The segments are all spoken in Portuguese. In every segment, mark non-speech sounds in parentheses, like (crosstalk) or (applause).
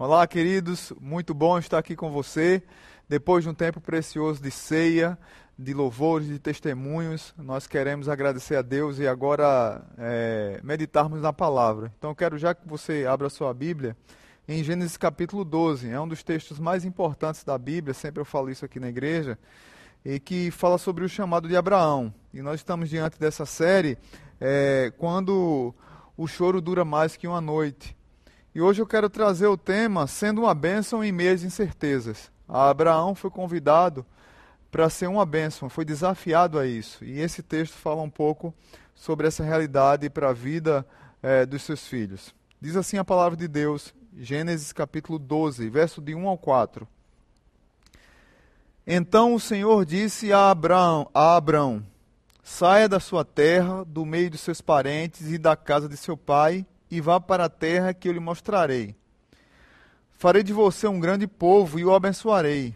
Olá, queridos, muito bom estar aqui com você. Depois de um tempo precioso de ceia, de louvores, de testemunhos, nós queremos agradecer a Deus e agora é, meditarmos na palavra. Então, eu quero já que você abra sua Bíblia em Gênesis capítulo 12. É um dos textos mais importantes da Bíblia, sempre eu falo isso aqui na igreja, e que fala sobre o chamado de Abraão. E nós estamos diante dessa série é, quando o choro dura mais que uma noite. E hoje eu quero trazer o tema sendo uma bênção em meio às incertezas. A Abraão foi convidado para ser uma bênção, foi desafiado a isso. E esse texto fala um pouco sobre essa realidade para a vida é, dos seus filhos. Diz assim a palavra de Deus, Gênesis capítulo 12, verso de 1 ao 4. Então o Senhor disse a Abraão, a Abraão: Saia da sua terra, do meio de seus parentes e da casa de seu pai e vá para a terra que eu lhe mostrarei. Farei de você um grande povo e o abençoarei.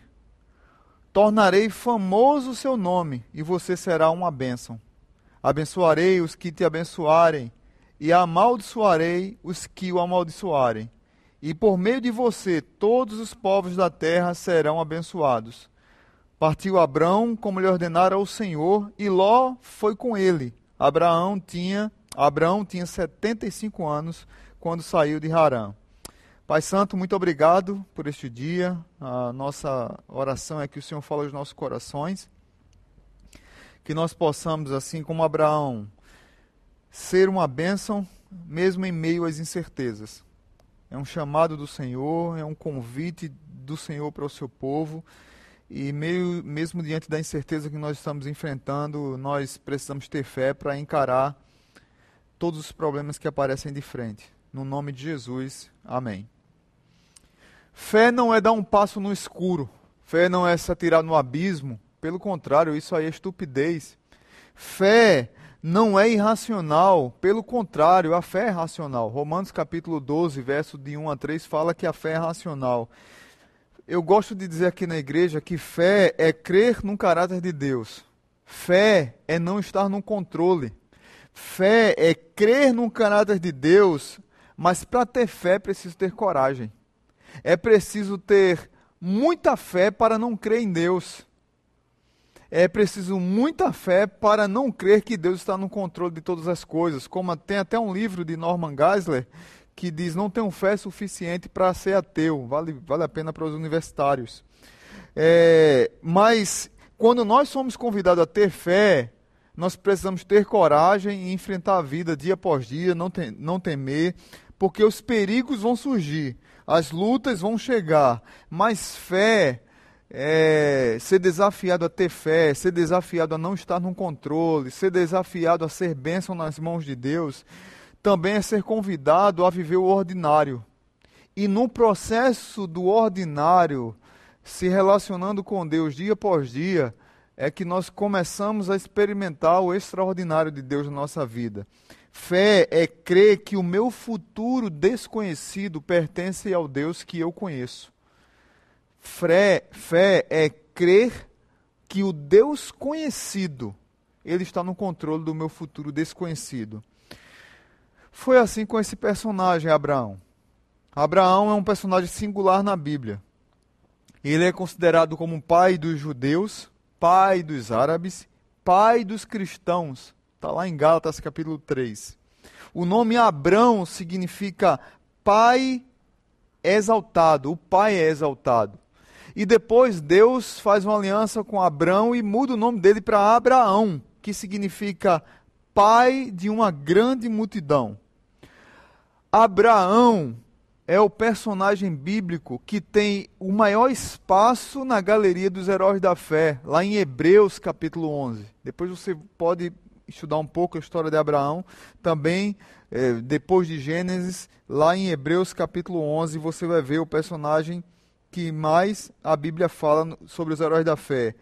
Tornarei famoso o seu nome e você será uma bênção. Abençoarei os que te abençoarem e amaldiçoarei os que o amaldiçoarem. E por meio de você todos os povos da terra serão abençoados. Partiu Abrão como lhe ordenara o Senhor, e Ló foi com ele. Abraão tinha Abraão tinha 75 anos quando saiu de Harã. Pai Santo, muito obrigado por este dia. A nossa oração é que o Senhor fale aos nossos corações. Que nós possamos, assim como Abraão, ser uma bênção, mesmo em meio às incertezas. É um chamado do Senhor, é um convite do Senhor para o seu povo. E meio, mesmo diante da incerteza que nós estamos enfrentando, nós precisamos ter fé para encarar todos os problemas que aparecem de frente. No nome de Jesus, amém. Fé não é dar um passo no escuro. Fé não é se atirar no abismo. Pelo contrário, isso aí é estupidez. Fé não é irracional. Pelo contrário, a fé é racional. Romanos capítulo 12, verso de 1 a 3 fala que a fé é racional. Eu gosto de dizer aqui na igreja que fé é crer no caráter de Deus. Fé é não estar no controle. Fé é crer no caráter de Deus, mas para ter fé é preciso ter coragem. É preciso ter muita fé para não crer em Deus. É preciso muita fé para não crer que Deus está no controle de todas as coisas. Como tem até um livro de Norman Geisler que diz: Não tenho fé suficiente para ser ateu. Vale, vale a pena para os universitários. É, mas quando nós somos convidados a ter fé, nós precisamos ter coragem e enfrentar a vida dia após dia, não, tem, não temer, porque os perigos vão surgir, as lutas vão chegar, mas fé, é, ser desafiado a ter fé, ser desafiado a não estar no controle, ser desafiado a ser bênção nas mãos de Deus, também é ser convidado a viver o ordinário. E no processo do ordinário, se relacionando com Deus dia após dia, é que nós começamos a experimentar o extraordinário de Deus na nossa vida. Fé é crer que o meu futuro desconhecido pertence ao Deus que eu conheço. Fé, fé é crer que o Deus conhecido, ele está no controle do meu futuro desconhecido. Foi assim com esse personagem, Abraão. Abraão é um personagem singular na Bíblia. Ele é considerado como pai dos judeus, pai dos árabes, pai dos cristãos. Está lá em Gálatas capítulo 3. O nome Abrão significa pai exaltado, o pai é exaltado. E depois Deus faz uma aliança com Abrão e muda o nome dele para Abraão, que significa pai de uma grande multidão. Abraão é o personagem bíblico que tem o maior espaço na galeria dos heróis da fé, lá em Hebreus capítulo 11. Depois você pode estudar um pouco a história de Abraão, também é, depois de Gênesis, lá em Hebreus capítulo 11, você vai ver o personagem que mais a Bíblia fala sobre os heróis da fé.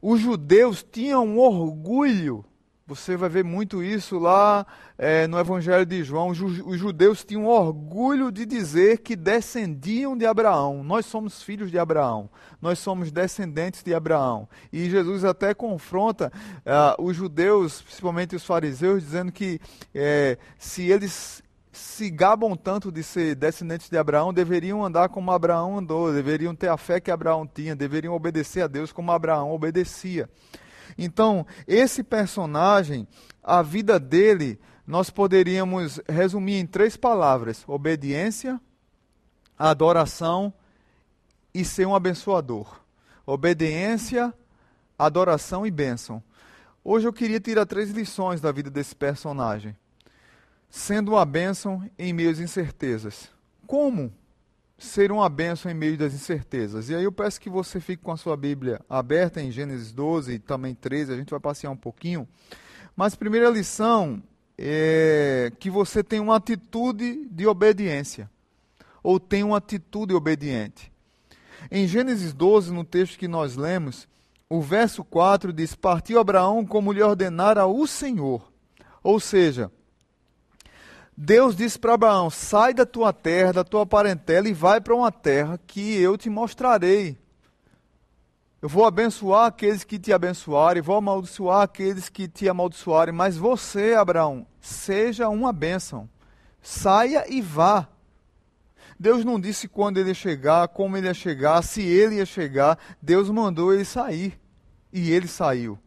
Os judeus tinham orgulho você vai ver muito isso lá é, no Evangelho de João. Os judeus tinham orgulho de dizer que descendiam de Abraão. Nós somos filhos de Abraão. Nós somos descendentes de Abraão. E Jesus até confronta uh, os judeus, principalmente os fariseus, dizendo que é, se eles se gabam tanto de ser descendentes de Abraão, deveriam andar como Abraão andou, deveriam ter a fé que Abraão tinha, deveriam obedecer a Deus como Abraão obedecia. Então, esse personagem, a vida dele, nós poderíamos resumir em três palavras: obediência, adoração e ser um abençoador. Obediência, adoração e bênção. Hoje eu queria tirar três lições da vida desse personagem sendo uma bênção em meio às incertezas. Como ser uma bênção em meio das incertezas? E aí eu peço que você fique com a sua Bíblia aberta em Gênesis 12 e também 13, a gente vai passear um pouquinho. Mas primeira lição é que você tem uma atitude de obediência, ou tem uma atitude obediente. Em Gênesis 12, no texto que nós lemos, o verso 4 diz: Partiu Abraão como lhe ordenara o Senhor. Ou seja, Deus disse para Abraão: sai da tua terra, da tua parentela e vai para uma terra que eu te mostrarei. Eu vou abençoar aqueles que te abençoarem, vou amaldiçoar aqueles que te amaldiçoarem, mas você, Abraão, seja uma bênção. Saia e vá. Deus não disse quando ele ia chegar, como ele ia chegar, se ele ia chegar. Deus mandou ele sair. E ele saiu.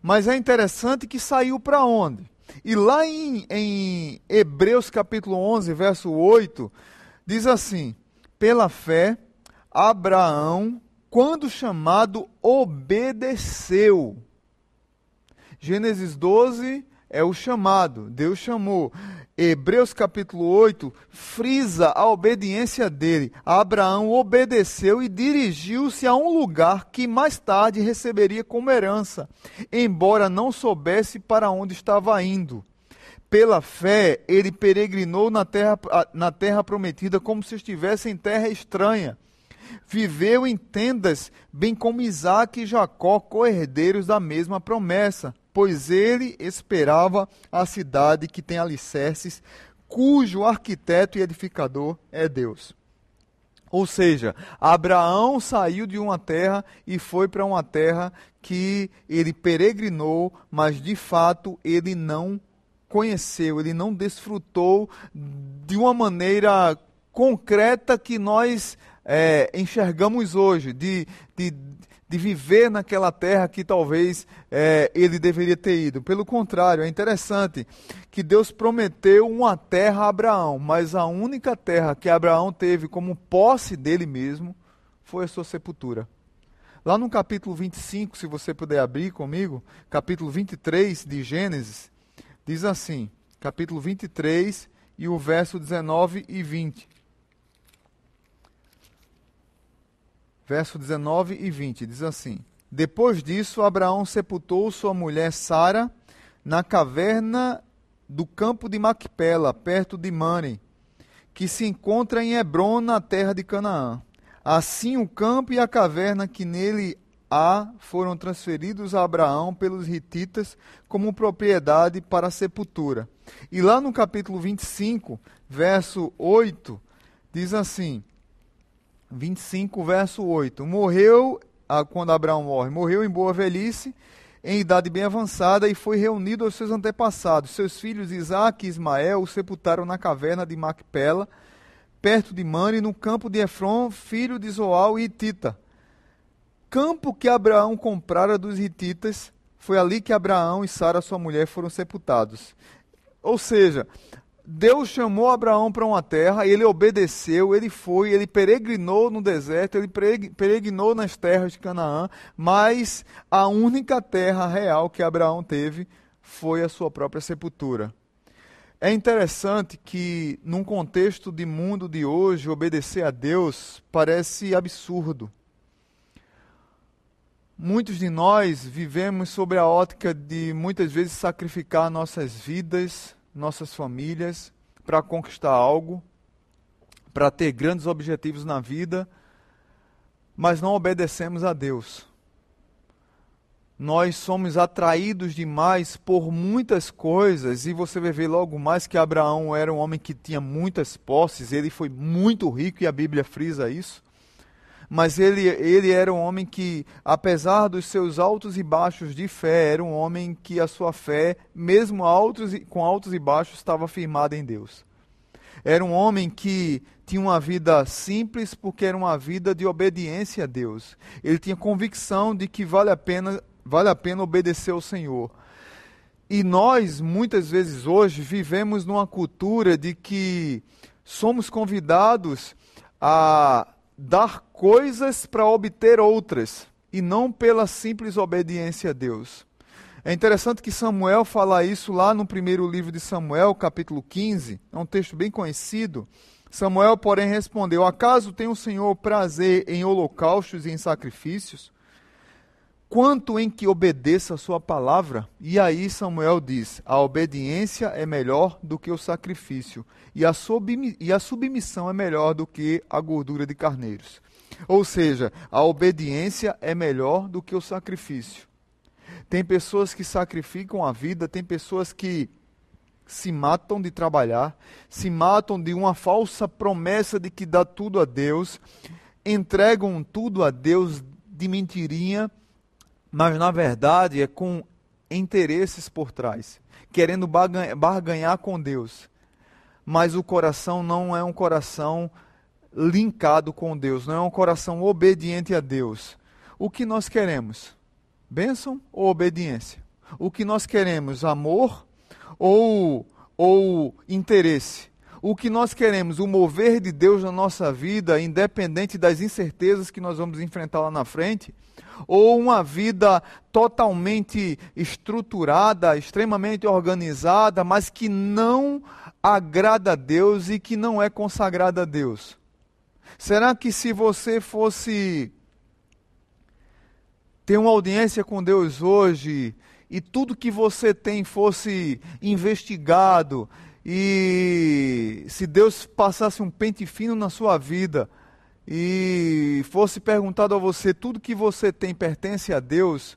Mas é interessante que saiu para onde? E lá em, em Hebreus capítulo 11, verso 8, diz assim: Pela fé, Abraão, quando chamado, obedeceu. Gênesis 12 é o chamado, Deus chamou. Hebreus capítulo 8 frisa a obediência dele. Abraão obedeceu e dirigiu-se a um lugar que mais tarde receberia como herança, embora não soubesse para onde estava indo. Pela fé, ele peregrinou na terra, na terra prometida como se estivesse em terra estranha. Viveu em tendas, bem como Isaac e Jacó, co-herdeiros da mesma promessa pois ele esperava a cidade que tem alicerces, cujo arquiteto e edificador é Deus. Ou seja, Abraão saiu de uma terra e foi para uma terra que ele peregrinou, mas de fato ele não conheceu, ele não desfrutou de uma maneira concreta que nós é, enxergamos hoje, de, de, de viver naquela terra que talvez é, ele deveria ter ido. Pelo contrário, é interessante que Deus prometeu uma terra a Abraão, mas a única terra que Abraão teve como posse dele mesmo foi a sua sepultura. Lá no capítulo 25, se você puder abrir comigo, capítulo 23 de Gênesis, diz assim: capítulo 23 e o verso 19 e 20. Verso 19 e 20, diz assim: Depois disso, Abraão sepultou sua mulher Sara na caverna do campo de Macpela, perto de Mane, que se encontra em Hebron, na terra de Canaã. Assim, o campo e a caverna que nele há foram transferidos a Abraão pelos hititas como propriedade para a sepultura. E lá no capítulo 25, verso 8, diz assim: 25, verso 8. Morreu, ah, quando Abraão morre, morreu em boa velhice, em idade bem avançada, e foi reunido aos seus antepassados. Seus filhos Isaac e Ismael o sepultaram na caverna de Macpela, perto de Mane, no campo de Efron, filho de Zoal e Hitita. Campo que Abraão comprara dos hititas, foi ali que Abraão e Sara, sua mulher, foram sepultados. Ou seja, Deus chamou Abraão para uma terra, ele obedeceu, ele foi, ele peregrinou no deserto, ele peregrinou nas terras de Canaã, mas a única terra real que Abraão teve foi a sua própria sepultura. É interessante que, num contexto de mundo de hoje, obedecer a Deus parece absurdo. Muitos de nós vivemos sob a ótica de muitas vezes sacrificar nossas vidas, nossas famílias, para conquistar algo, para ter grandes objetivos na vida, mas não obedecemos a Deus. Nós somos atraídos demais por muitas coisas, e você vai ver logo mais que Abraão era um homem que tinha muitas posses, ele foi muito rico, e a Bíblia frisa isso mas ele, ele era um homem que, apesar dos seus altos e baixos de fé, era um homem que a sua fé, mesmo altos e, com altos e baixos, estava firmada em Deus. Era um homem que tinha uma vida simples porque era uma vida de obediência a Deus. Ele tinha convicção de que vale a pena, vale a pena obedecer ao Senhor. E nós, muitas vezes hoje, vivemos numa cultura de que somos convidados a dar coisas para obter outras, e não pela simples obediência a Deus. É interessante que Samuel fala isso lá no primeiro livro de Samuel, capítulo 15, é um texto bem conhecido. Samuel, porém, respondeu: Acaso tem o Senhor prazer em holocaustos e em sacrifícios? Quanto em que obedeça a sua palavra. E aí Samuel diz: a obediência é melhor do que o sacrifício, e a, e a submissão é melhor do que a gordura de carneiros. Ou seja, a obediência é melhor do que o sacrifício. Tem pessoas que sacrificam a vida, tem pessoas que se matam de trabalhar, se matam de uma falsa promessa de que dá tudo a Deus, entregam tudo a Deus de mentirinha mas na verdade é com interesses por trás, querendo barganhar com Deus. Mas o coração não é um coração linkado com Deus, não é um coração obediente a Deus. O que nós queremos? Bênção ou obediência? O que nós queremos? Amor ou, ou interesse? O que nós queremos? O mover de Deus na nossa vida, independente das incertezas que nós vamos enfrentar lá na frente? ou uma vida totalmente estruturada, extremamente organizada, mas que não agrada a Deus e que não é consagrada a Deus? Será que se você fosse ter uma audiência com Deus hoje e tudo que você tem fosse investigado e se Deus passasse um pente fino na sua vida, e fosse perguntado a você tudo que você tem pertence a Deus,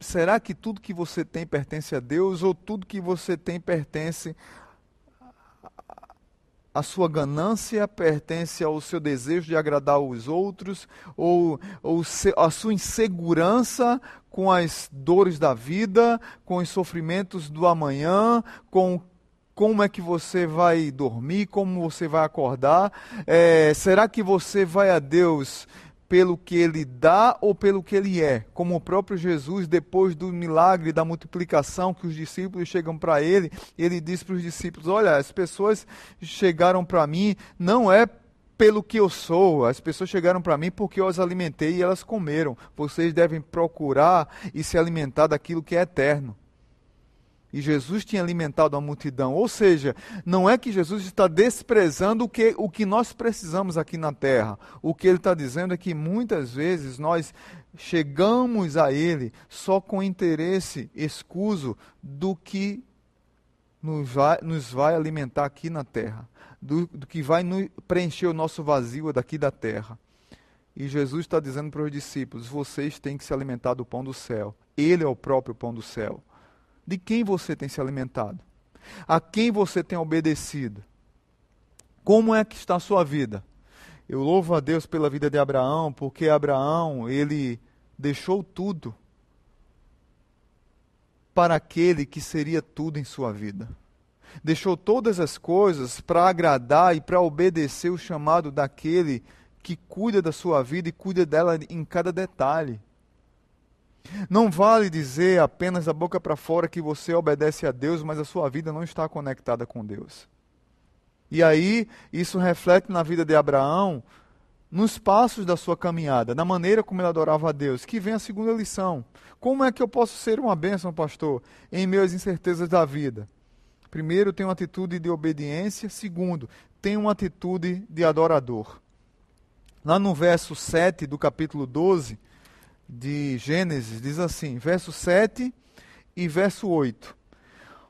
será que tudo que você tem pertence a Deus ou tudo que você tem pertence à sua ganância, pertence ao seu desejo de agradar os outros ou, ou a sua insegurança com as dores da vida, com os sofrimentos do amanhã, com como é que você vai dormir, como você vai acordar. É, será que você vai a Deus pelo que ele dá ou pelo que ele é? Como o próprio Jesus, depois do milagre da multiplicação, que os discípulos chegam para ele, ele diz para os discípulos: Olha, as pessoas chegaram para mim, não é pelo que eu sou. As pessoas chegaram para mim porque eu as alimentei e elas comeram. Vocês devem procurar e se alimentar daquilo que é eterno. E Jesus tinha alimentado a multidão. Ou seja, não é que Jesus está desprezando o que, o que nós precisamos aqui na terra. O que ele está dizendo é que muitas vezes nós chegamos a Ele só com interesse escuso do que nos vai, nos vai alimentar aqui na terra, do, do que vai nos preencher o nosso vazio daqui da terra. E Jesus está dizendo para os discípulos: vocês têm que se alimentar do pão do céu. Ele é o próprio pão do céu. De quem você tem se alimentado? A quem você tem obedecido? Como é que está a sua vida? Eu louvo a Deus pela vida de Abraão, porque Abraão, ele deixou tudo para aquele que seria tudo em sua vida. Deixou todas as coisas para agradar e para obedecer o chamado daquele que cuida da sua vida e cuida dela em cada detalhe. Não vale dizer apenas da boca para fora que você obedece a Deus, mas a sua vida não está conectada com Deus. E aí, isso reflete na vida de Abraão, nos passos da sua caminhada, na maneira como ele adorava a Deus. Que vem a segunda lição. Como é que eu posso ser uma bênção, pastor, em meio às incertezas da vida? Primeiro, tem uma atitude de obediência. Segundo, tem uma atitude de adorador. Lá no verso 7 do capítulo 12, de Gênesis diz assim, verso 7 e verso 8.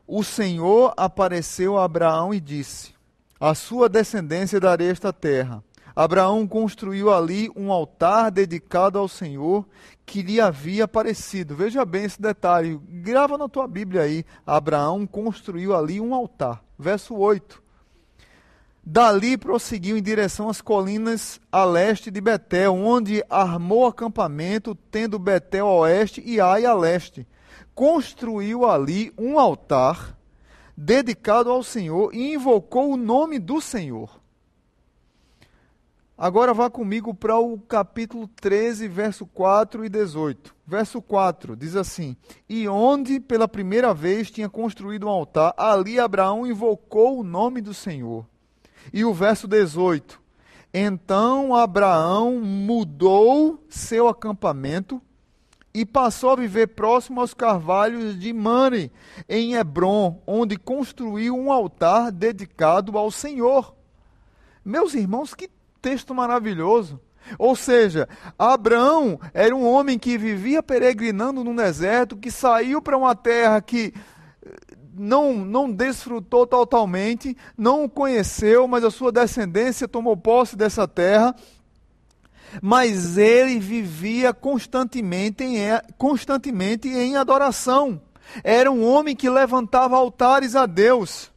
O Senhor apareceu a Abraão e disse: A sua descendência darei esta terra. Abraão construiu ali um altar dedicado ao Senhor que lhe havia aparecido. Veja bem esse detalhe, grava na tua Bíblia aí. Abraão construiu ali um altar. Verso 8. Dali prosseguiu em direção às colinas a leste de Betel, onde armou acampamento, tendo Betel a oeste e Ai a leste. Construiu ali um altar dedicado ao Senhor e invocou o nome do Senhor. Agora vá comigo para o capítulo 13, verso 4 e 18. Verso 4 diz assim: E onde pela primeira vez tinha construído um altar, ali Abraão invocou o nome do Senhor. E o verso 18: Então Abraão mudou seu acampamento e passou a viver próximo aos carvalhos de Mane, em Hebron, onde construiu um altar dedicado ao Senhor. Meus irmãos, que texto maravilhoso. Ou seja, Abraão era um homem que vivia peregrinando no deserto, que saiu para uma terra que não, não desfrutou totalmente, não conheceu, mas a sua descendência tomou posse dessa terra. Mas ele vivia constantemente em, constantemente em adoração. Era um homem que levantava altares a Deus.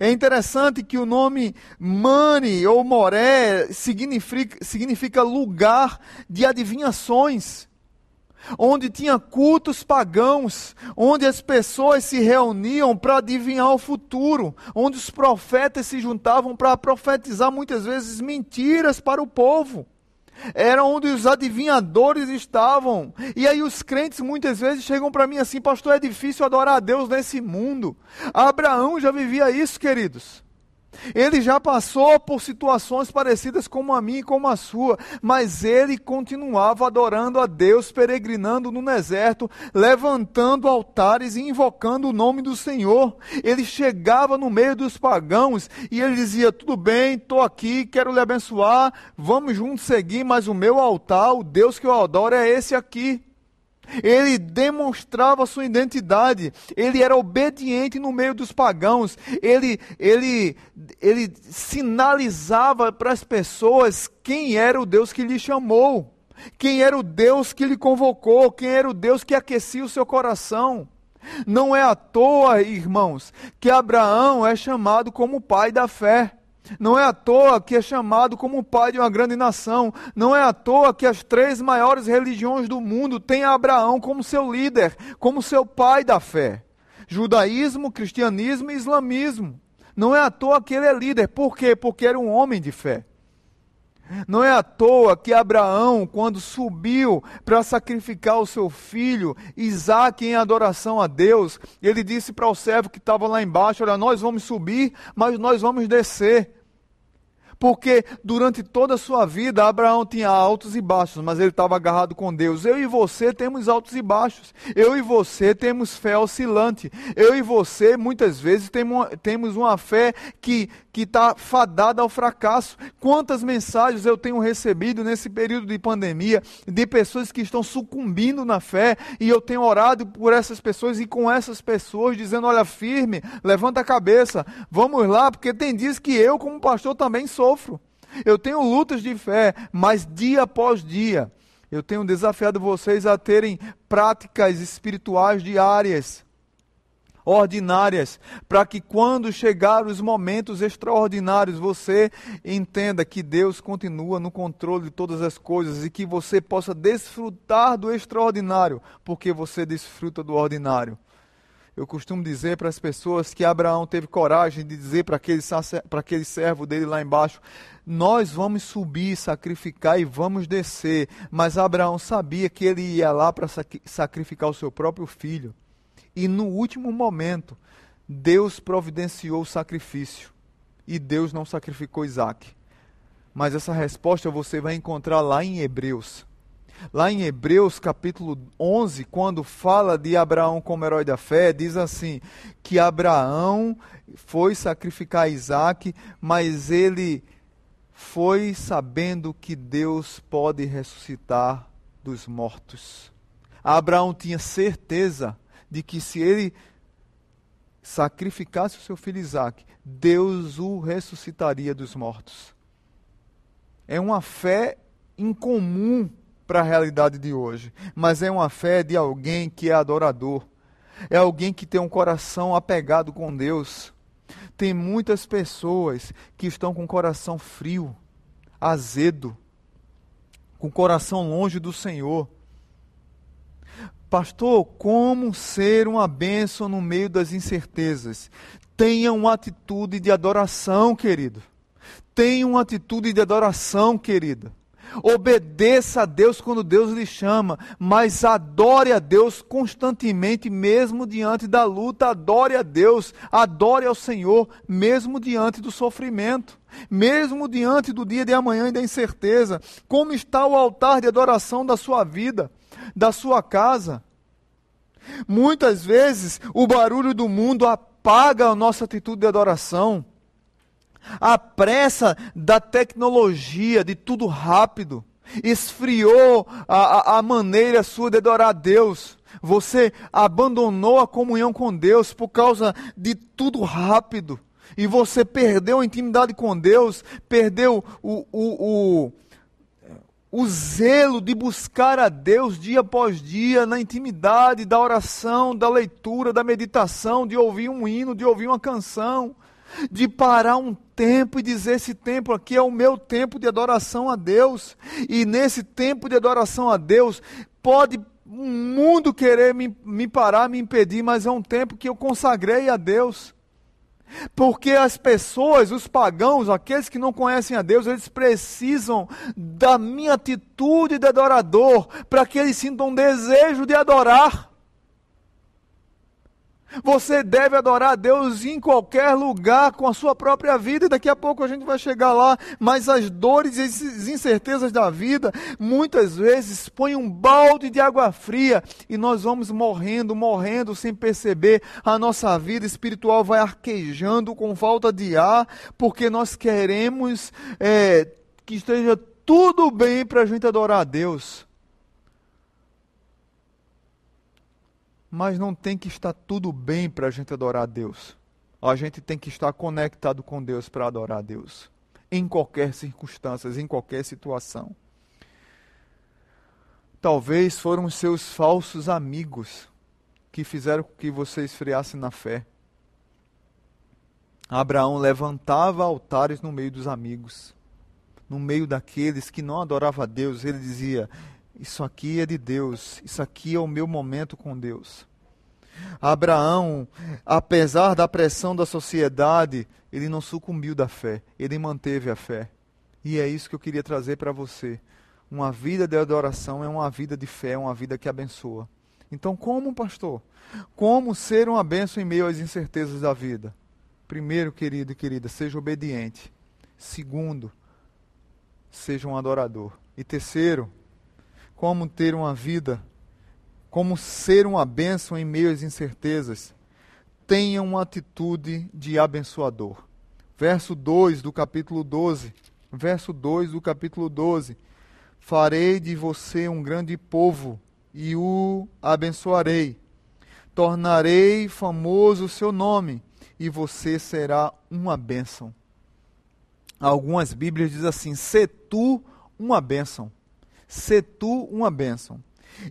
É interessante que o nome Mani ou Moré significa, significa lugar de adivinhações, onde tinha cultos pagãos, onde as pessoas se reuniam para adivinhar o futuro, onde os profetas se juntavam para profetizar muitas vezes mentiras para o povo era onde os adivinhadores estavam. E aí os crentes muitas vezes chegam para mim assim, pastor, é difícil adorar a Deus nesse mundo. Abraão já vivia isso, queridos. Ele já passou por situações parecidas como a minha e como a sua, mas ele continuava adorando a Deus, peregrinando no deserto, levantando altares e invocando o nome do Senhor. Ele chegava no meio dos pagãos e ele dizia: Tudo bem, estou aqui, quero lhe abençoar, vamos juntos seguir, mas o meu altar, o Deus que eu adoro é esse aqui. Ele demonstrava sua identidade, ele era obediente no meio dos pagãos, ele, ele, ele sinalizava para as pessoas quem era o Deus que lhe chamou, quem era o Deus que lhe convocou, quem era o Deus que aquecia o seu coração. Não é à toa, irmãos, que Abraão é chamado como pai da fé. Não é à toa que é chamado como pai de uma grande nação. Não é à toa que as três maiores religiões do mundo têm Abraão como seu líder, como seu pai da fé: judaísmo, cristianismo e islamismo. Não é à toa que ele é líder. Por quê? Porque era um homem de fé. Não é à toa que Abraão, quando subiu para sacrificar o seu filho, Isaac, em adoração a Deus, ele disse para o servo que estava lá embaixo: Olha, nós vamos subir, mas nós vamos descer. Porque durante toda a sua vida, Abraão tinha altos e baixos, mas ele estava agarrado com Deus. Eu e você temos altos e baixos. Eu e você temos fé oscilante. Eu e você, muitas vezes, temos uma fé que está fadada ao fracasso. Quantas mensagens eu tenho recebido nesse período de pandemia de pessoas que estão sucumbindo na fé, e eu tenho orado por essas pessoas e com essas pessoas, dizendo: olha, firme, levanta a cabeça, vamos lá, porque tem dias que eu, como pastor, também sofro. Eu tenho lutas de fé, mas dia após dia, eu tenho desafiado vocês a terem práticas espirituais diárias, ordinárias, para que quando chegar os momentos extraordinários, você entenda que Deus continua no controle de todas as coisas e que você possa desfrutar do extraordinário, porque você desfruta do ordinário. Eu costumo dizer para as pessoas que Abraão teve coragem de dizer para aquele, para aquele servo dele lá embaixo: Nós vamos subir, sacrificar e vamos descer. Mas Abraão sabia que ele ia lá para sacrificar o seu próprio filho. E no último momento, Deus providenciou o sacrifício. E Deus não sacrificou Isaac. Mas essa resposta você vai encontrar lá em Hebreus. Lá em Hebreus capítulo 11, quando fala de Abraão como herói da fé, diz assim: que Abraão foi sacrificar Isaac, mas ele foi sabendo que Deus pode ressuscitar dos mortos. Abraão tinha certeza de que se ele sacrificasse o seu filho Isaac, Deus o ressuscitaria dos mortos. É uma fé incomum para a realidade de hoje, mas é uma fé de alguém que é adorador, é alguém que tem um coração apegado com Deus. Tem muitas pessoas que estão com o coração frio, azedo, com o coração longe do Senhor. Pastor, como ser uma bênção no meio das incertezas? Tenha uma atitude de adoração, querido. Tenha uma atitude de adoração, querida. Obedeça a Deus quando Deus lhe chama, mas adore a Deus constantemente, mesmo diante da luta. Adore a Deus, adore ao Senhor, mesmo diante do sofrimento, mesmo diante do dia de amanhã e da incerteza. Como está o altar de adoração da sua vida, da sua casa? Muitas vezes o barulho do mundo apaga a nossa atitude de adoração a pressa da tecnologia, de tudo rápido, esfriou a, a, a maneira sua de adorar a Deus. Você abandonou a comunhão com Deus por causa de tudo rápido. E você perdeu a intimidade com Deus, perdeu o, o, o, o zelo de buscar a Deus dia após dia, na intimidade da oração, da leitura, da meditação, de ouvir um hino, de ouvir uma canção de parar um tempo e dizer: esse tempo aqui é o meu tempo de adoração a Deus. E nesse tempo de adoração a Deus, pode o mundo querer me, me parar, me impedir, mas é um tempo que eu consagrei a Deus. Porque as pessoas, os pagãos, aqueles que não conhecem a Deus, eles precisam da minha atitude de adorador para que eles sintam um desejo de adorar. Você deve adorar a Deus em qualquer lugar, com a sua própria vida, e daqui a pouco a gente vai chegar lá. Mas as dores e as incertezas da vida, muitas vezes, põem um balde de água fria e nós vamos morrendo, morrendo sem perceber. A nossa vida espiritual vai arquejando com falta de ar, porque nós queremos é, que esteja tudo bem para a gente adorar a Deus. Mas não tem que estar tudo bem para a gente adorar a Deus. A gente tem que estar conectado com Deus para adorar a Deus, em qualquer circunstância, em qualquer situação. Talvez foram seus falsos amigos que fizeram com que você esfriasse na fé. Abraão levantava altares no meio dos amigos, no meio daqueles que não adoravam a Deus. Ele dizia: isso aqui é de Deus, isso aqui é o meu momento com Deus. Abraão, apesar da pressão da sociedade, ele não sucumbiu da fé, ele manteve a fé. E é isso que eu queria trazer para você. Uma vida de adoração é uma vida de fé, é uma vida que abençoa. Então, como, pastor? Como ser uma bênção em meio às incertezas da vida? Primeiro, querido e querida, seja obediente. Segundo, seja um adorador. E terceiro, como ter uma vida, como ser uma bênção em meio às incertezas. Tenha uma atitude de abençoador. Verso 2 do capítulo 12. Verso 2 do capítulo 12. Farei de você um grande povo e o abençoarei. Tornarei famoso o seu nome e você será uma bênção. Algumas Bíblias dizem assim: se tu uma bênção se tu uma bênção.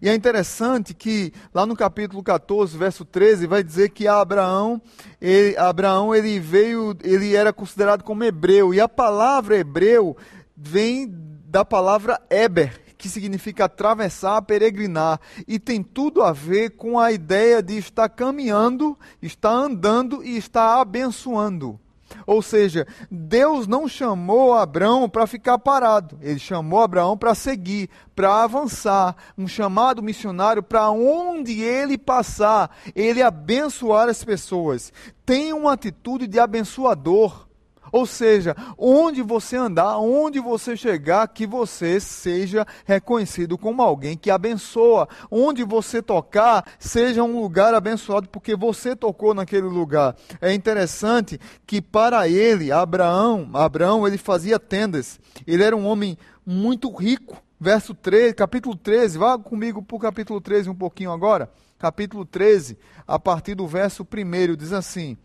E é interessante que lá no capítulo 14, verso 13, vai dizer que Abraão, ele, Abraão ele veio, ele era considerado como hebreu, e a palavra hebreu vem da palavra Eber, que significa atravessar, peregrinar, e tem tudo a ver com a ideia de estar caminhando, estar andando e estar abençoando. Ou seja, Deus não chamou Abraão para ficar parado, ele chamou Abraão para seguir, para avançar, um chamado missionário para onde ele passar, ele abençoar as pessoas. Tenha uma atitude de abençoador. Ou seja, onde você andar, onde você chegar, que você seja reconhecido como alguém que abençoa. Onde você tocar, seja um lugar abençoado porque você tocou naquele lugar. É interessante que para ele, Abraão, Abraão, ele fazia tendas. Ele era um homem muito rico. Verso 13, capítulo 13, vá comigo para o capítulo 13 um pouquinho agora. Capítulo 13, a partir do verso 1, diz assim: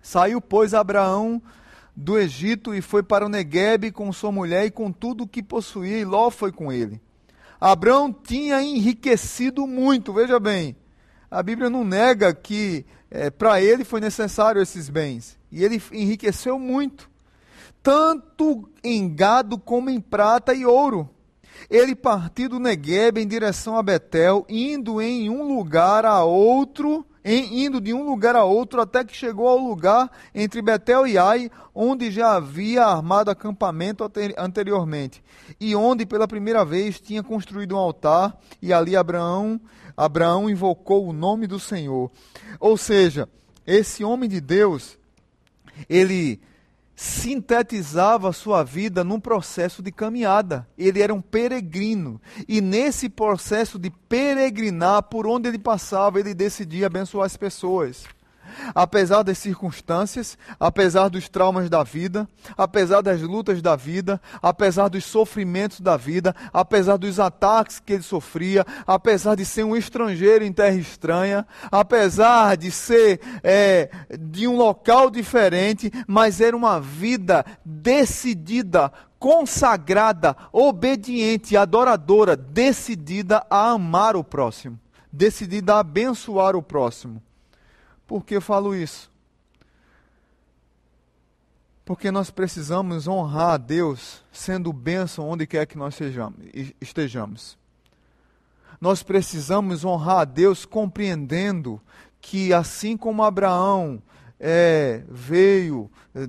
Saiu, pois, Abraão do Egito e foi para o Neguebe com sua mulher e com tudo o que possuía, e Ló foi com ele. Abraão tinha enriquecido muito, veja bem, a Bíblia não nega que é, para ele foi necessário esses bens, e ele enriqueceu muito, tanto em gado como em prata e ouro, ele partiu do Negueb em direção a Betel, indo em um lugar a outro, em, indo de um lugar a outro, até que chegou ao lugar entre Betel e Ai, onde já havia armado acampamento anteriormente, e onde pela primeira vez tinha construído um altar, e ali Abraão, Abraão invocou o nome do Senhor. Ou seja, esse homem de Deus, ele sintetizava sua vida num processo de caminhada. Ele era um peregrino. E nesse processo de peregrinar, por onde ele passava, ele decidia abençoar as pessoas apesar das circunstâncias, apesar dos traumas da vida, apesar das lutas da vida, apesar dos sofrimentos da vida, apesar dos ataques que ele sofria, apesar de ser um estrangeiro em terra estranha, apesar de ser é, de um local diferente, mas era uma vida decidida, consagrada, obediente, adoradora, decidida a amar o próximo, decidida a abençoar o próximo. Por que eu falo isso? Porque nós precisamos honrar a Deus sendo bênção onde quer que nós estejamos. Nós precisamos honrar a Deus compreendendo que, assim como Abraão é, veio é,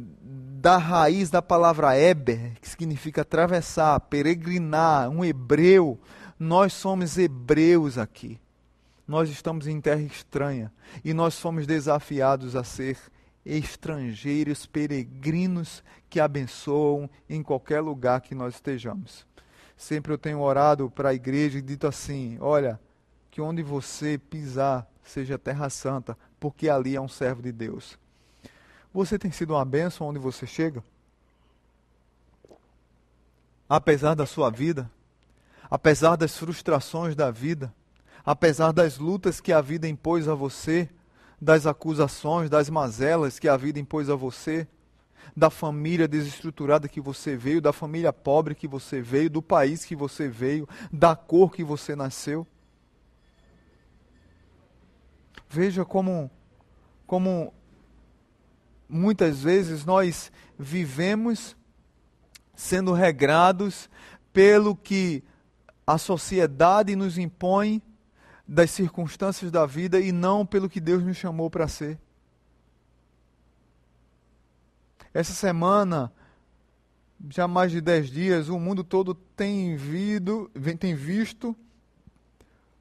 da raiz da palavra Eber, que significa atravessar, peregrinar, um hebreu, nós somos hebreus aqui nós estamos em terra estranha e nós somos desafiados a ser estrangeiros, peregrinos que abençoam em qualquer lugar que nós estejamos. Sempre eu tenho orado para a igreja e dito assim: olha, que onde você pisar seja terra santa, porque ali é um servo de Deus. Você tem sido uma bênção onde você chega? Apesar da sua vida, apesar das frustrações da vida, apesar das lutas que a vida impôs a você, das acusações, das mazelas que a vida impôs a você, da família desestruturada que você veio, da família pobre que você veio, do país que você veio, da cor que você nasceu. Veja como, como muitas vezes nós vivemos sendo regrados pelo que a sociedade nos impõe das circunstâncias da vida e não pelo que Deus nos chamou para ser. Essa semana, já mais de dez dias, o mundo todo tem, vido, tem visto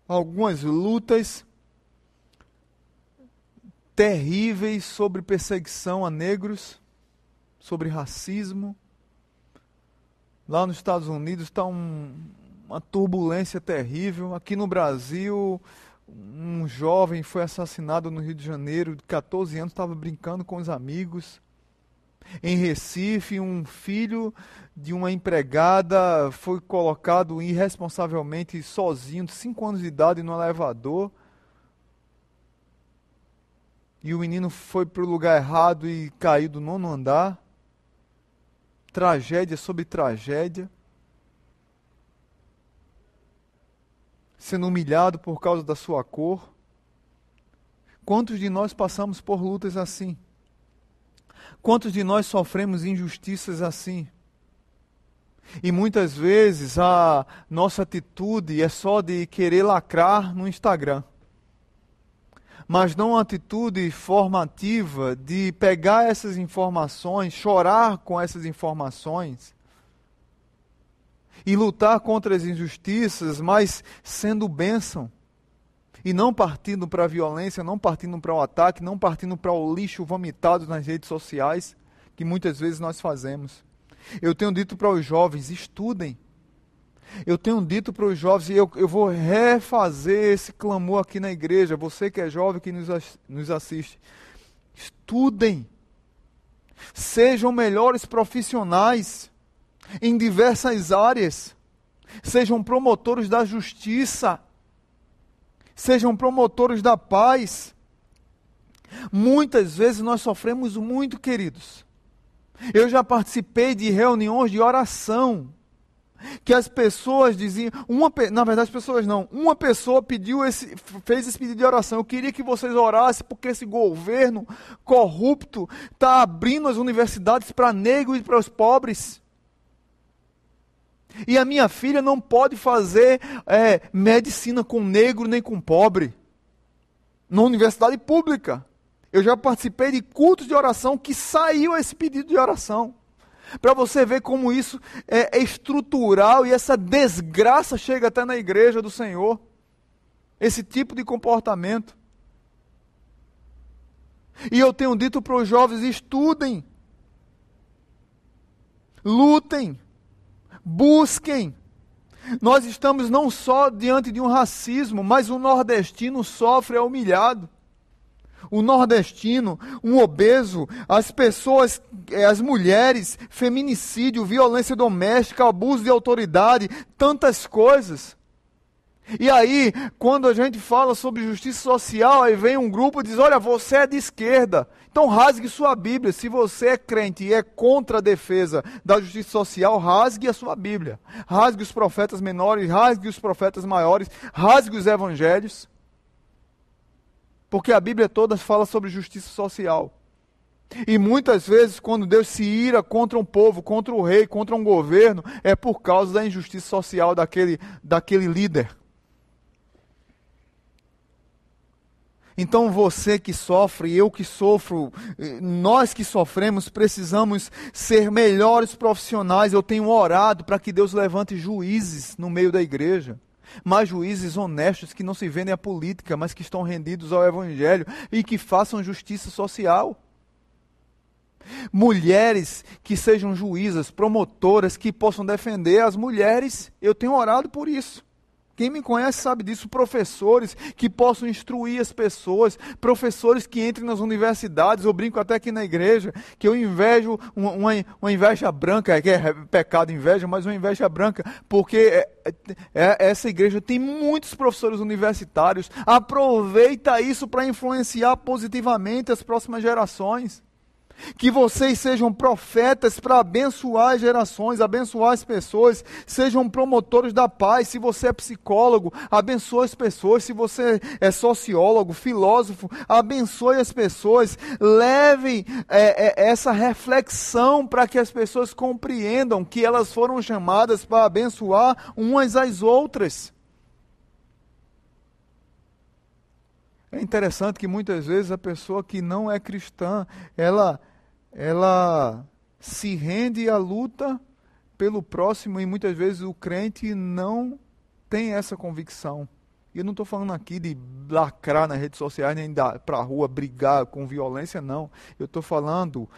algumas lutas terríveis sobre perseguição a negros, sobre racismo. Lá nos Estados Unidos está um, uma turbulência terrível. Aqui no Brasil, um jovem foi assassinado no Rio de Janeiro, de 14 anos, estava brincando com os amigos. Em Recife, um filho de uma empregada foi colocado irresponsavelmente sozinho, de 5 anos de idade, no elevador. E o menino foi para o lugar errado e caiu do nono andar. Tragédia sobre tragédia. Sendo humilhado por causa da sua cor. Quantos de nós passamos por lutas assim? Quantos de nós sofremos injustiças assim? E muitas vezes a nossa atitude é só de querer lacrar no Instagram. Mas não uma atitude formativa de pegar essas informações, chorar com essas informações e lutar contra as injustiças, mas sendo bênção. E não partindo para a violência, não partindo para o ataque, não partindo para o lixo vomitado nas redes sociais, que muitas vezes nós fazemos. Eu tenho dito para os jovens: estudem. Eu tenho dito para os jovens, e eu, eu vou refazer esse clamor aqui na igreja, você que é jovem que nos, nos assiste. Estudem. Sejam melhores profissionais em diversas áreas. Sejam promotores da justiça, sejam promotores da paz. Muitas vezes nós sofremos muito, queridos. Eu já participei de reuniões de oração que as pessoas diziam, uma, na verdade as pessoas não, uma pessoa pediu esse, fez esse pedido de oração. Eu queria que vocês orassem porque esse governo corrupto está abrindo as universidades para negros e para os pobres. E a minha filha não pode fazer é, medicina com negro nem com pobre. Na universidade pública. Eu já participei de cultos de oração que saiu esse pedido de oração. Para você ver como isso é, é estrutural e essa desgraça chega até na igreja do Senhor. Esse tipo de comportamento. E eu tenho dito para os jovens: estudem, lutem, busquem. Nós estamos não só diante de um racismo, mas o nordestino sofre, é humilhado o nordestino, um obeso, as pessoas, eh, as mulheres, feminicídio, violência doméstica, abuso de autoridade, tantas coisas. E aí, quando a gente fala sobre justiça social, aí vem um grupo e diz: Olha, você é de esquerda. Então rasgue sua Bíblia. Se você é crente e é contra a defesa da justiça social, rasgue a sua Bíblia. Rasgue os profetas menores, rasgue os profetas maiores, rasgue os evangelhos. Porque a Bíblia toda fala sobre justiça social. E muitas vezes, quando Deus se ira contra um povo, contra o rei, contra um governo, é por causa da injustiça social daquele, daquele líder. Então você que sofre, eu que sofro, nós que sofremos, precisamos ser melhores profissionais. Eu tenho orado para que Deus levante juízes no meio da igreja mas juízes honestos que não se vendem à política, mas que estão rendidos ao Evangelho e que façam justiça social. Mulheres que sejam juízas, promotoras, que possam defender as mulheres, eu tenho orado por isso. Quem me conhece sabe disso. Professores que possam instruir as pessoas, professores que entrem nas universidades. Eu brinco até aqui na igreja que eu invejo uma, uma, uma inveja branca, que é pecado inveja, mas uma inveja branca, porque é, é, é, essa igreja tem muitos professores universitários. Aproveita isso para influenciar positivamente as próximas gerações. Que vocês sejam profetas para abençoar as gerações, abençoar as pessoas, sejam promotores da paz. Se você é psicólogo, abençoe as pessoas. Se você é sociólogo, filósofo, abençoe as pessoas. Levem é, é, essa reflexão para que as pessoas compreendam que elas foram chamadas para abençoar umas às outras. É interessante que muitas vezes a pessoa que não é cristã, ela, ela se rende à luta pelo próximo e muitas vezes o crente não tem essa convicção. E eu não estou falando aqui de lacrar nas redes sociais, nem para a rua brigar com violência, não. Eu estou falando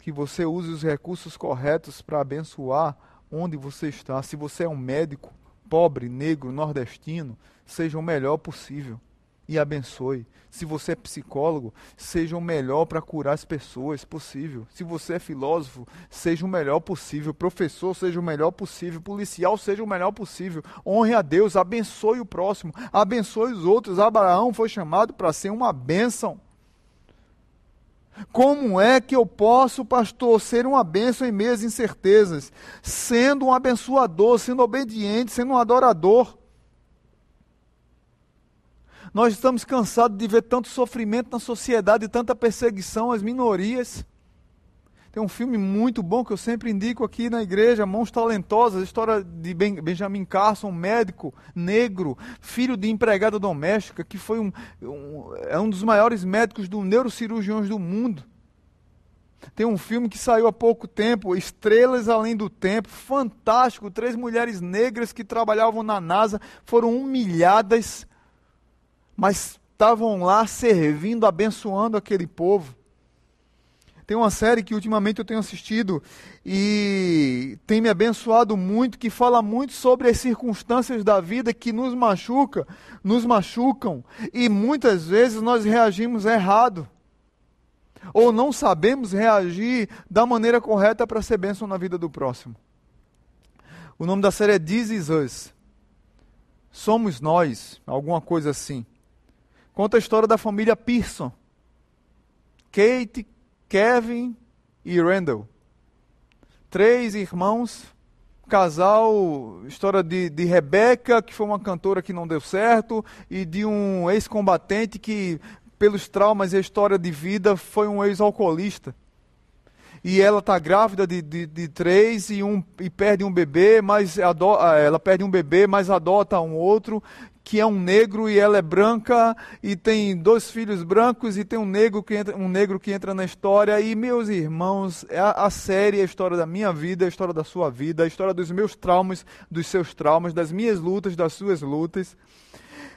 que você use os recursos corretos para abençoar onde você está. Se você é um médico, pobre, negro, nordestino, seja o melhor possível e abençoe. Se você é psicólogo, seja o melhor para curar as pessoas possível. Se você é filósofo, seja o melhor possível. Professor, seja o melhor possível. Policial, seja o melhor possível. Honre a Deus, abençoe o próximo, abençoe os outros. Abraão foi chamado para ser uma bênção. Como é que eu posso, pastor, ser uma bênção em meias incertezas? Sendo um abençoador, sendo obediente, sendo um adorador. Nós estamos cansados de ver tanto sofrimento na sociedade, tanta perseguição às minorias. Tem um filme muito bom que eu sempre indico aqui na igreja, Mãos Talentosas, história de Benjamin Carson, um médico negro, filho de empregada doméstica, que foi um, um, é um dos maiores médicos do neurocirurgiões do mundo. Tem um filme que saiu há pouco tempo, Estrelas Além do Tempo, fantástico. Três mulheres negras que trabalhavam na NASA foram humilhadas mas estavam lá servindo, abençoando aquele povo. Tem uma série que ultimamente eu tenho assistido e tem me abençoado muito, que fala muito sobre as circunstâncias da vida que nos machuca, nos machucam, e muitas vezes nós reagimos errado. Ou não sabemos reagir da maneira correta para ser bênção na vida do próximo. O nome da série é This Is Us. Somos nós, alguma coisa assim. Conta a história da família Pearson. Kate, Kevin e Randall. Três irmãos, casal, história de, de Rebeca, que foi uma cantora que não deu certo, e de um ex-combatente que, pelos traumas e a história de vida, foi um ex-alcoolista. e ela está grávida de, de, de, três e, um, e perde um bebê, mas ado, ah, ela perde um bebê, mas adota um outro que é um negro e ela é branca e tem dois filhos brancos e tem um negro que entra, um negro que entra na história e meus irmãos é a, a série é a história da minha vida, a história da sua vida, a história dos meus traumas, dos seus traumas, das minhas lutas, das suas lutas.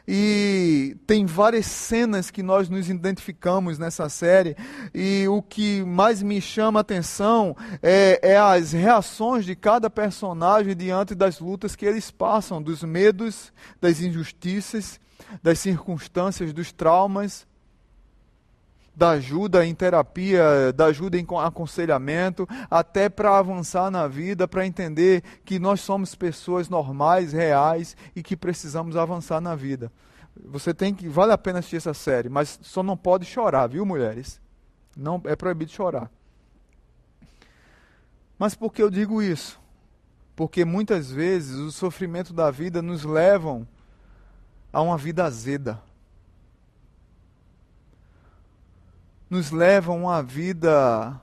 E tem várias cenas que nós nos identificamos nessa série. E o que mais me chama a atenção é, é as reações de cada personagem diante das lutas que eles passam, dos medos, das injustiças, das circunstâncias, dos traumas da ajuda em terapia, da ajuda em aconselhamento, até para avançar na vida, para entender que nós somos pessoas normais, reais e que precisamos avançar na vida. Você tem que, vale a pena assistir essa série, mas só não pode chorar, viu, mulheres? Não é proibido chorar. Mas por que eu digo isso? Porque muitas vezes o sofrimento da vida nos levam a uma vida azeda. Nos levam a uma vida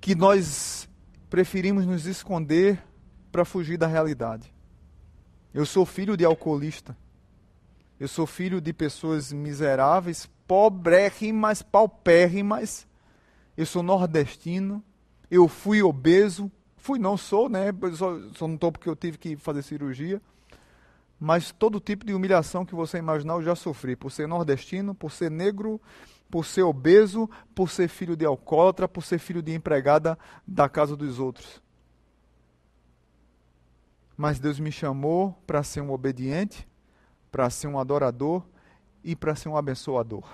que nós preferimos nos esconder para fugir da realidade. Eu sou filho de alcoolista. Eu sou filho de pessoas miseráveis, pobrérrimas, paupérrimas. Eu sou nordestino. Eu fui obeso. Fui, não sou, né? Só, só não estou porque eu tive que fazer cirurgia mas todo tipo de humilhação que você imaginar eu já sofri, por ser nordestino, por ser negro, por ser obeso, por ser filho de alcoólatra, por ser filho de empregada da casa dos outros. Mas Deus me chamou para ser um obediente, para ser um adorador e para ser um abençoador.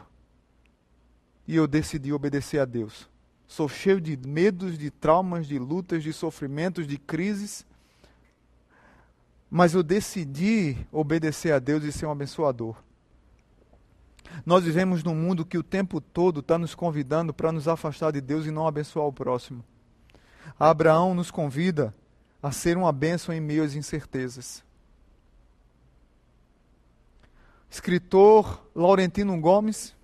E eu decidi obedecer a Deus. Sou cheio de medos, de traumas, de lutas, de sofrimentos, de crises mas eu decidi obedecer a Deus e ser um abençoador. Nós vivemos num mundo que o tempo todo está nos convidando para nos afastar de Deus e não abençoar o próximo. Abraão nos convida a ser uma bênção em meio às incertezas. Escritor Laurentino Gomes,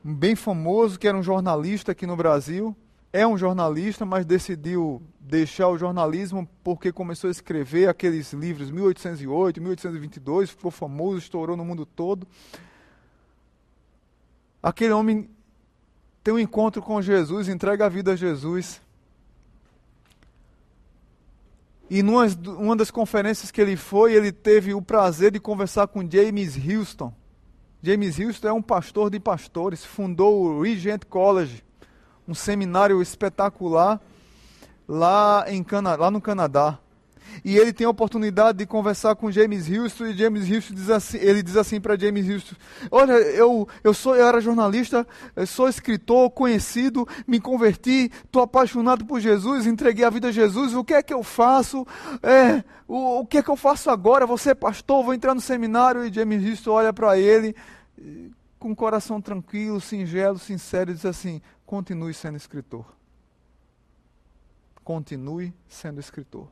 bem famoso, que era um jornalista aqui no Brasil, é um jornalista, mas decidiu deixar o jornalismo porque começou a escrever aqueles livros 1808, 1822, ficou famoso, estourou no mundo todo. Aquele homem tem um encontro com Jesus, entrega a vida a Jesus. E numa uma das conferências que ele foi, ele teve o prazer de conversar com James Houston. James Houston é um pastor de pastores, fundou o Regent College um seminário espetacular lá, em Cana lá no Canadá. E ele tem a oportunidade de conversar com James Houston e James Houston diz assim, ele diz assim para James Houston: "Olha, eu eu sou eu era jornalista, eu sou escritor, conhecido, me converti, estou apaixonado por Jesus, entreguei a vida a Jesus. O que é que eu faço? É, o, o que é que eu faço agora? Você é pastor, vou entrar no seminário." E James Houston olha para ele com o coração tranquilo, singelo, sincero e diz assim: continue sendo escritor. Continue sendo escritor.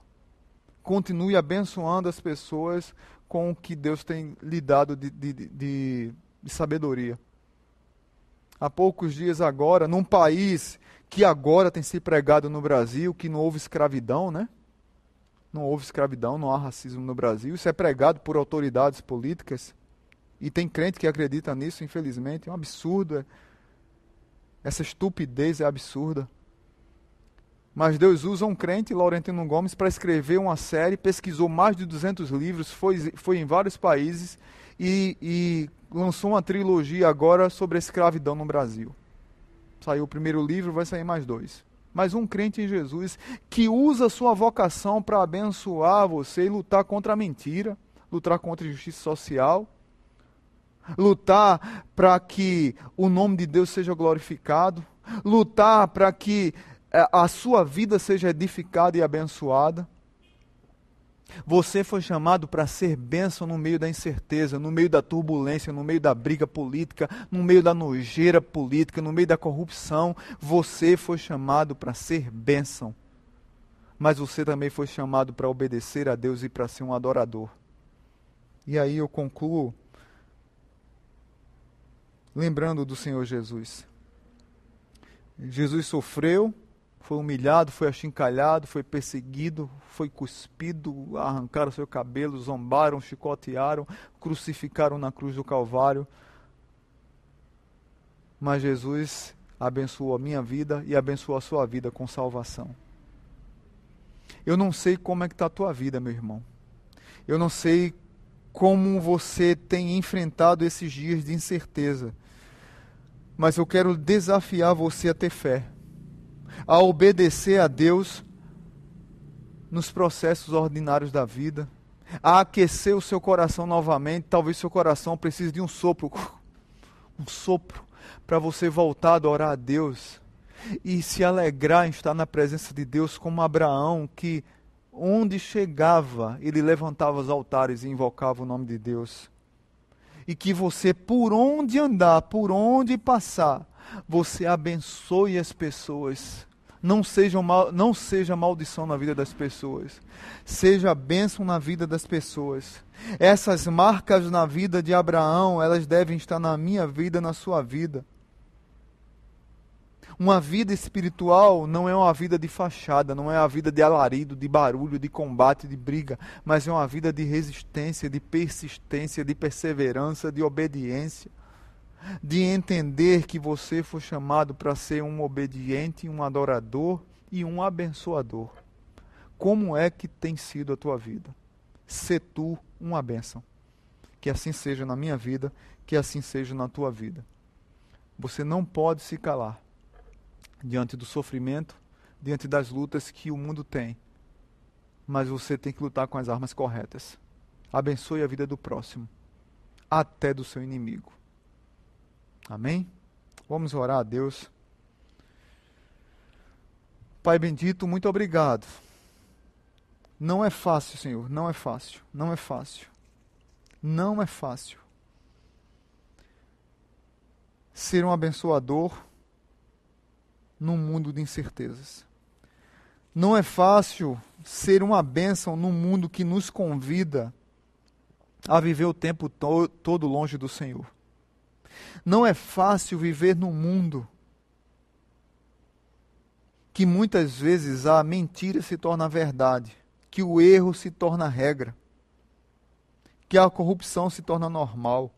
Continue abençoando as pessoas com o que Deus tem lhe dado de, de, de, de sabedoria. Há poucos dias agora, num país que agora tem se pregado no Brasil, que não houve escravidão, né? Não houve escravidão, não há racismo no Brasil. Isso é pregado por autoridades políticas. E tem crente que acredita nisso, infelizmente. É um absurdo. É essa estupidez é absurda. Mas Deus usa um crente, Laurentino Gomes, para escrever uma série, pesquisou mais de 200 livros, foi, foi em vários países e, e lançou uma trilogia agora sobre a escravidão no Brasil. Saiu o primeiro livro, vai sair mais dois. Mas um crente em Jesus que usa sua vocação para abençoar você e lutar contra a mentira, lutar contra a injustiça social lutar para que o nome de Deus seja glorificado, lutar para que eh, a sua vida seja edificada e abençoada. Você foi chamado para ser bênção no meio da incerteza, no meio da turbulência, no meio da briga política, no meio da nojeira política, no meio da corrupção. Você foi chamado para ser bênção. Mas você também foi chamado para obedecer a Deus e para ser um adorador. E aí eu concluo lembrando do Senhor Jesus. Jesus sofreu, foi humilhado, foi achincalhado, foi perseguido, foi cuspido, arrancaram seu cabelo, zombaram, chicotearam, crucificaram na cruz do Calvário. Mas Jesus abençoou a minha vida e abençoou a sua vida com salvação. Eu não sei como é que está a tua vida, meu irmão. Eu não sei como você tem enfrentado esses dias de incerteza. Mas eu quero desafiar você a ter fé, a obedecer a Deus nos processos ordinários da vida, a aquecer o seu coração novamente. Talvez seu coração precise de um sopro, (laughs) um sopro, para você voltar a adorar a Deus e se alegrar em estar na presença de Deus, como Abraão, que onde chegava, ele levantava os altares e invocava o nome de Deus. E que você, por onde andar, por onde passar, você abençoe as pessoas. Não seja, mal, não seja maldição na vida das pessoas. Seja bênção na vida das pessoas. Essas marcas na vida de Abraão, elas devem estar na minha vida, na sua vida. Uma vida espiritual não é uma vida de fachada, não é uma vida de alarido, de barulho, de combate, de briga, mas é uma vida de resistência, de persistência, de perseverança, de obediência. De entender que você foi chamado para ser um obediente, um adorador e um abençoador. Como é que tem sido a tua vida? Ser tu uma bênção. Que assim seja na minha vida, que assim seja na tua vida. Você não pode se calar diante do sofrimento, diante das lutas que o mundo tem. Mas você tem que lutar com as armas corretas. Abençoe a vida do próximo, até do seu inimigo. Amém? Vamos orar a Deus. Pai bendito, muito obrigado. Não é fácil, Senhor, não é fácil, não é fácil. Não é fácil. Ser um abençoador num mundo de incertezas. Não é fácil ser uma bênção num mundo que nos convida a viver o tempo to todo longe do Senhor. Não é fácil viver num mundo que muitas vezes a mentira se torna verdade, que o erro se torna regra, que a corrupção se torna normal,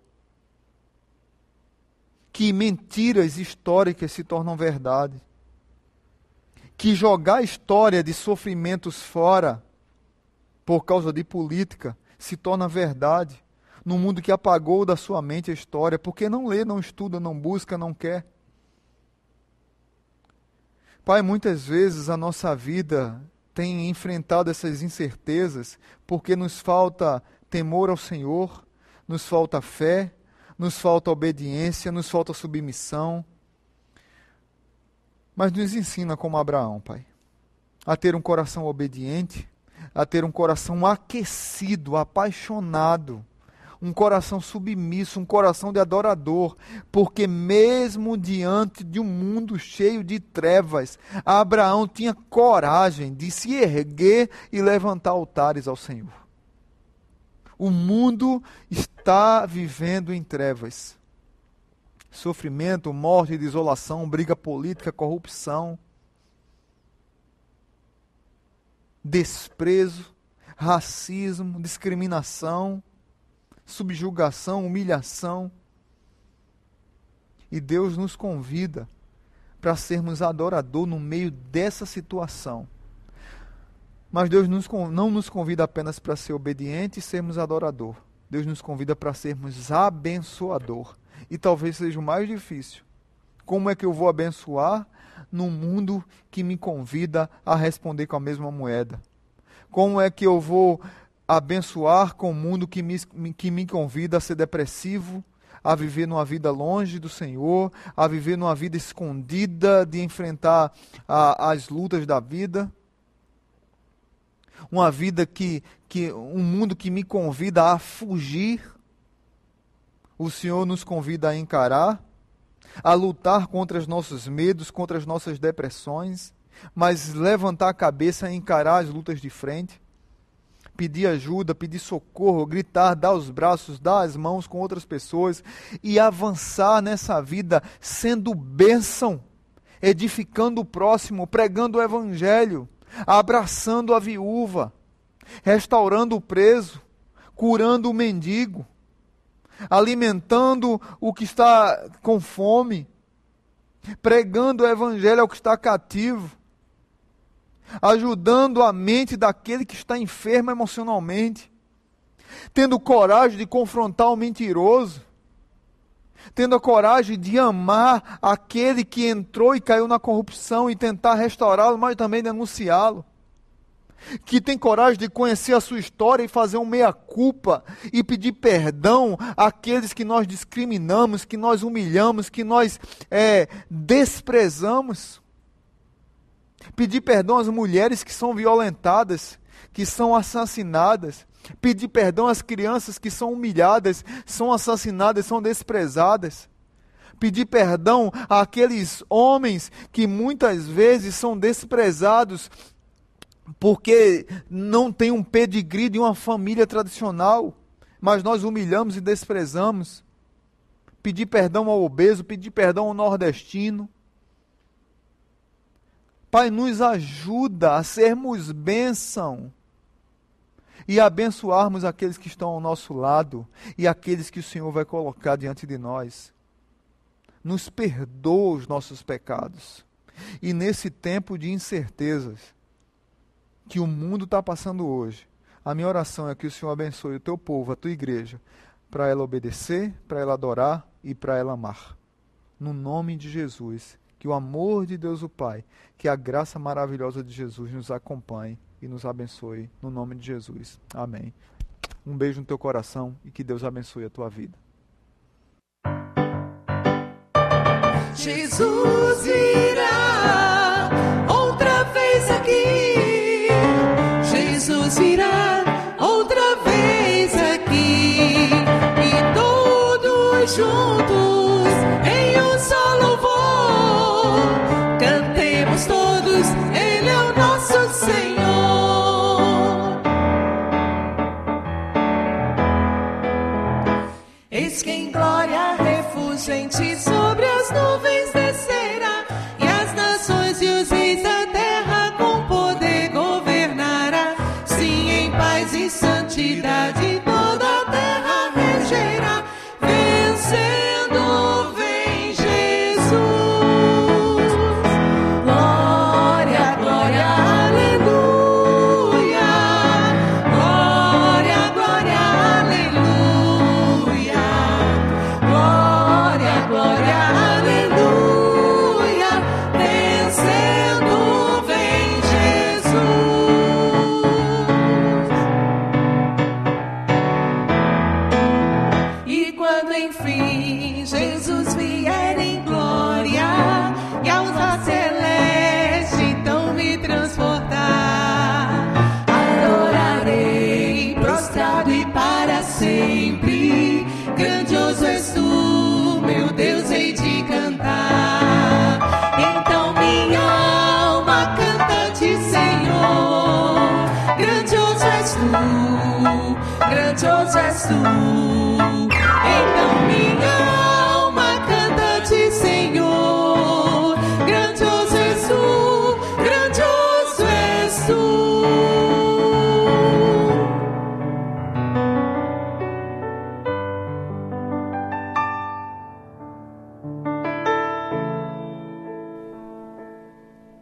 que mentiras históricas se tornam verdade que jogar a história de sofrimentos fora por causa de política se torna verdade no mundo que apagou da sua mente a história, porque não lê, não estuda, não busca, não quer. Pai, muitas vezes a nossa vida tem enfrentado essas incertezas porque nos falta temor ao Senhor, nos falta fé, nos falta obediência, nos falta submissão mas nos ensina como Abraão, Pai, a ter um coração obediente, a ter um coração aquecido, apaixonado, um coração submisso, um coração de adorador, porque mesmo diante de um mundo cheio de trevas, Abraão tinha coragem de se erguer e levantar altares ao Senhor. O mundo está vivendo em trevas sofrimento, morte, desolação, briga política, corrupção, desprezo, racismo, discriminação, subjugação, humilhação. E Deus nos convida para sermos adorador no meio dessa situação. Mas Deus nos, não nos convida apenas para ser obediente e sermos adorador. Deus nos convida para sermos abençoador e talvez seja o mais difícil. Como é que eu vou abençoar num mundo que me convida a responder com a mesma moeda? Como é que eu vou abençoar com um mundo que me, que me convida a ser depressivo, a viver numa vida longe do Senhor, a viver numa vida escondida, de enfrentar a, as lutas da vida? Uma vida que, que. um mundo que me convida a fugir o Senhor nos convida a encarar, a lutar contra os nossos medos, contra as nossas depressões, mas levantar a cabeça e encarar as lutas de frente, pedir ajuda, pedir socorro, gritar, dar os braços, dar as mãos com outras pessoas e avançar nessa vida sendo bênção, edificando o próximo, pregando o evangelho, abraçando a viúva, restaurando o preso, curando o mendigo, alimentando o que está com fome, pregando o evangelho ao que está cativo, ajudando a mente daquele que está enfermo emocionalmente, tendo coragem de confrontar o mentiroso, tendo a coragem de amar aquele que entrou e caiu na corrupção e tentar restaurá-lo, mas também denunciá-lo. Que tem coragem de conhecer a sua história e fazer um meia-culpa e pedir perdão àqueles que nós discriminamos, que nós humilhamos, que nós é, desprezamos. Pedir perdão às mulheres que são violentadas, que são assassinadas, pedir perdão às crianças que são humilhadas, são assassinadas, são desprezadas. Pedir perdão àqueles homens que muitas vezes são desprezados porque não tem um pedigree de uma família tradicional, mas nós humilhamos e desprezamos. Pedir perdão ao obeso, pedir perdão ao nordestino. Pai, nos ajuda a sermos bênção e abençoarmos aqueles que estão ao nosso lado e aqueles que o Senhor vai colocar diante de nós. Nos perdoa os nossos pecados. E nesse tempo de incertezas que o mundo está passando hoje, a minha oração é que o Senhor abençoe o teu povo, a tua igreja, para ela obedecer, para ela adorar e para ela amar. No nome de Jesus, que o amor de Deus o Pai, que a graça maravilhosa de Jesus nos acompanhe e nos abençoe. No nome de Jesus. Amém. Um beijo no teu coração e que Deus abençoe a tua vida. Jesus virá Jesus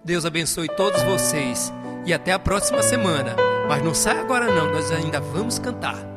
Deus abençoe todos vocês e até a próxima semana. Mas não sai agora não, nós ainda vamos cantar.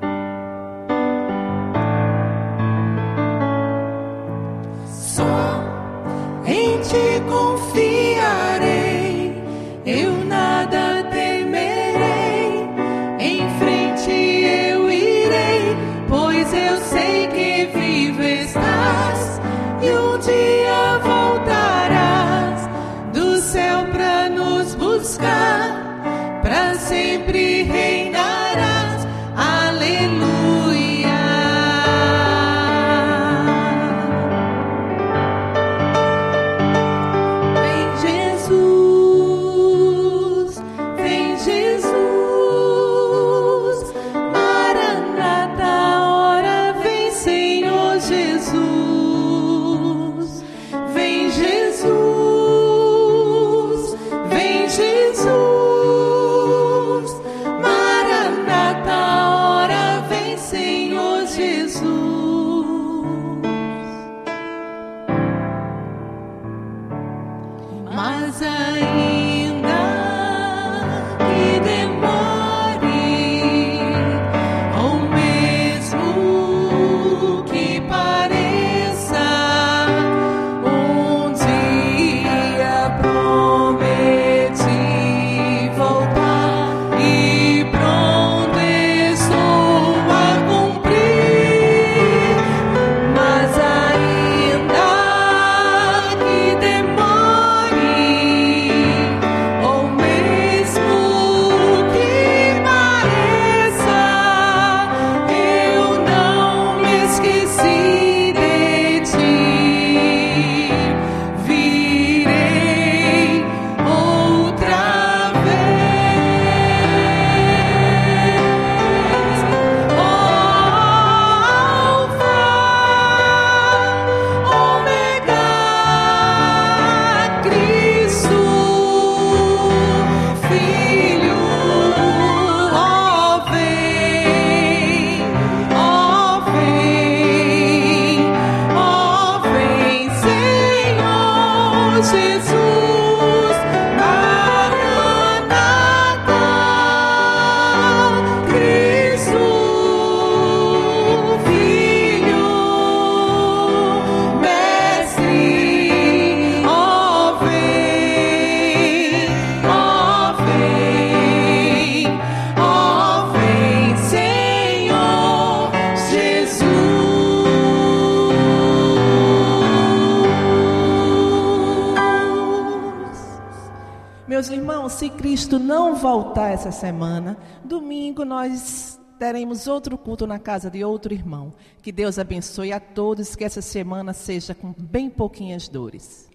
Essa semana, domingo nós teremos outro culto na casa de outro irmão. Que Deus abençoe a todos, que essa semana seja com bem pouquinhas dores.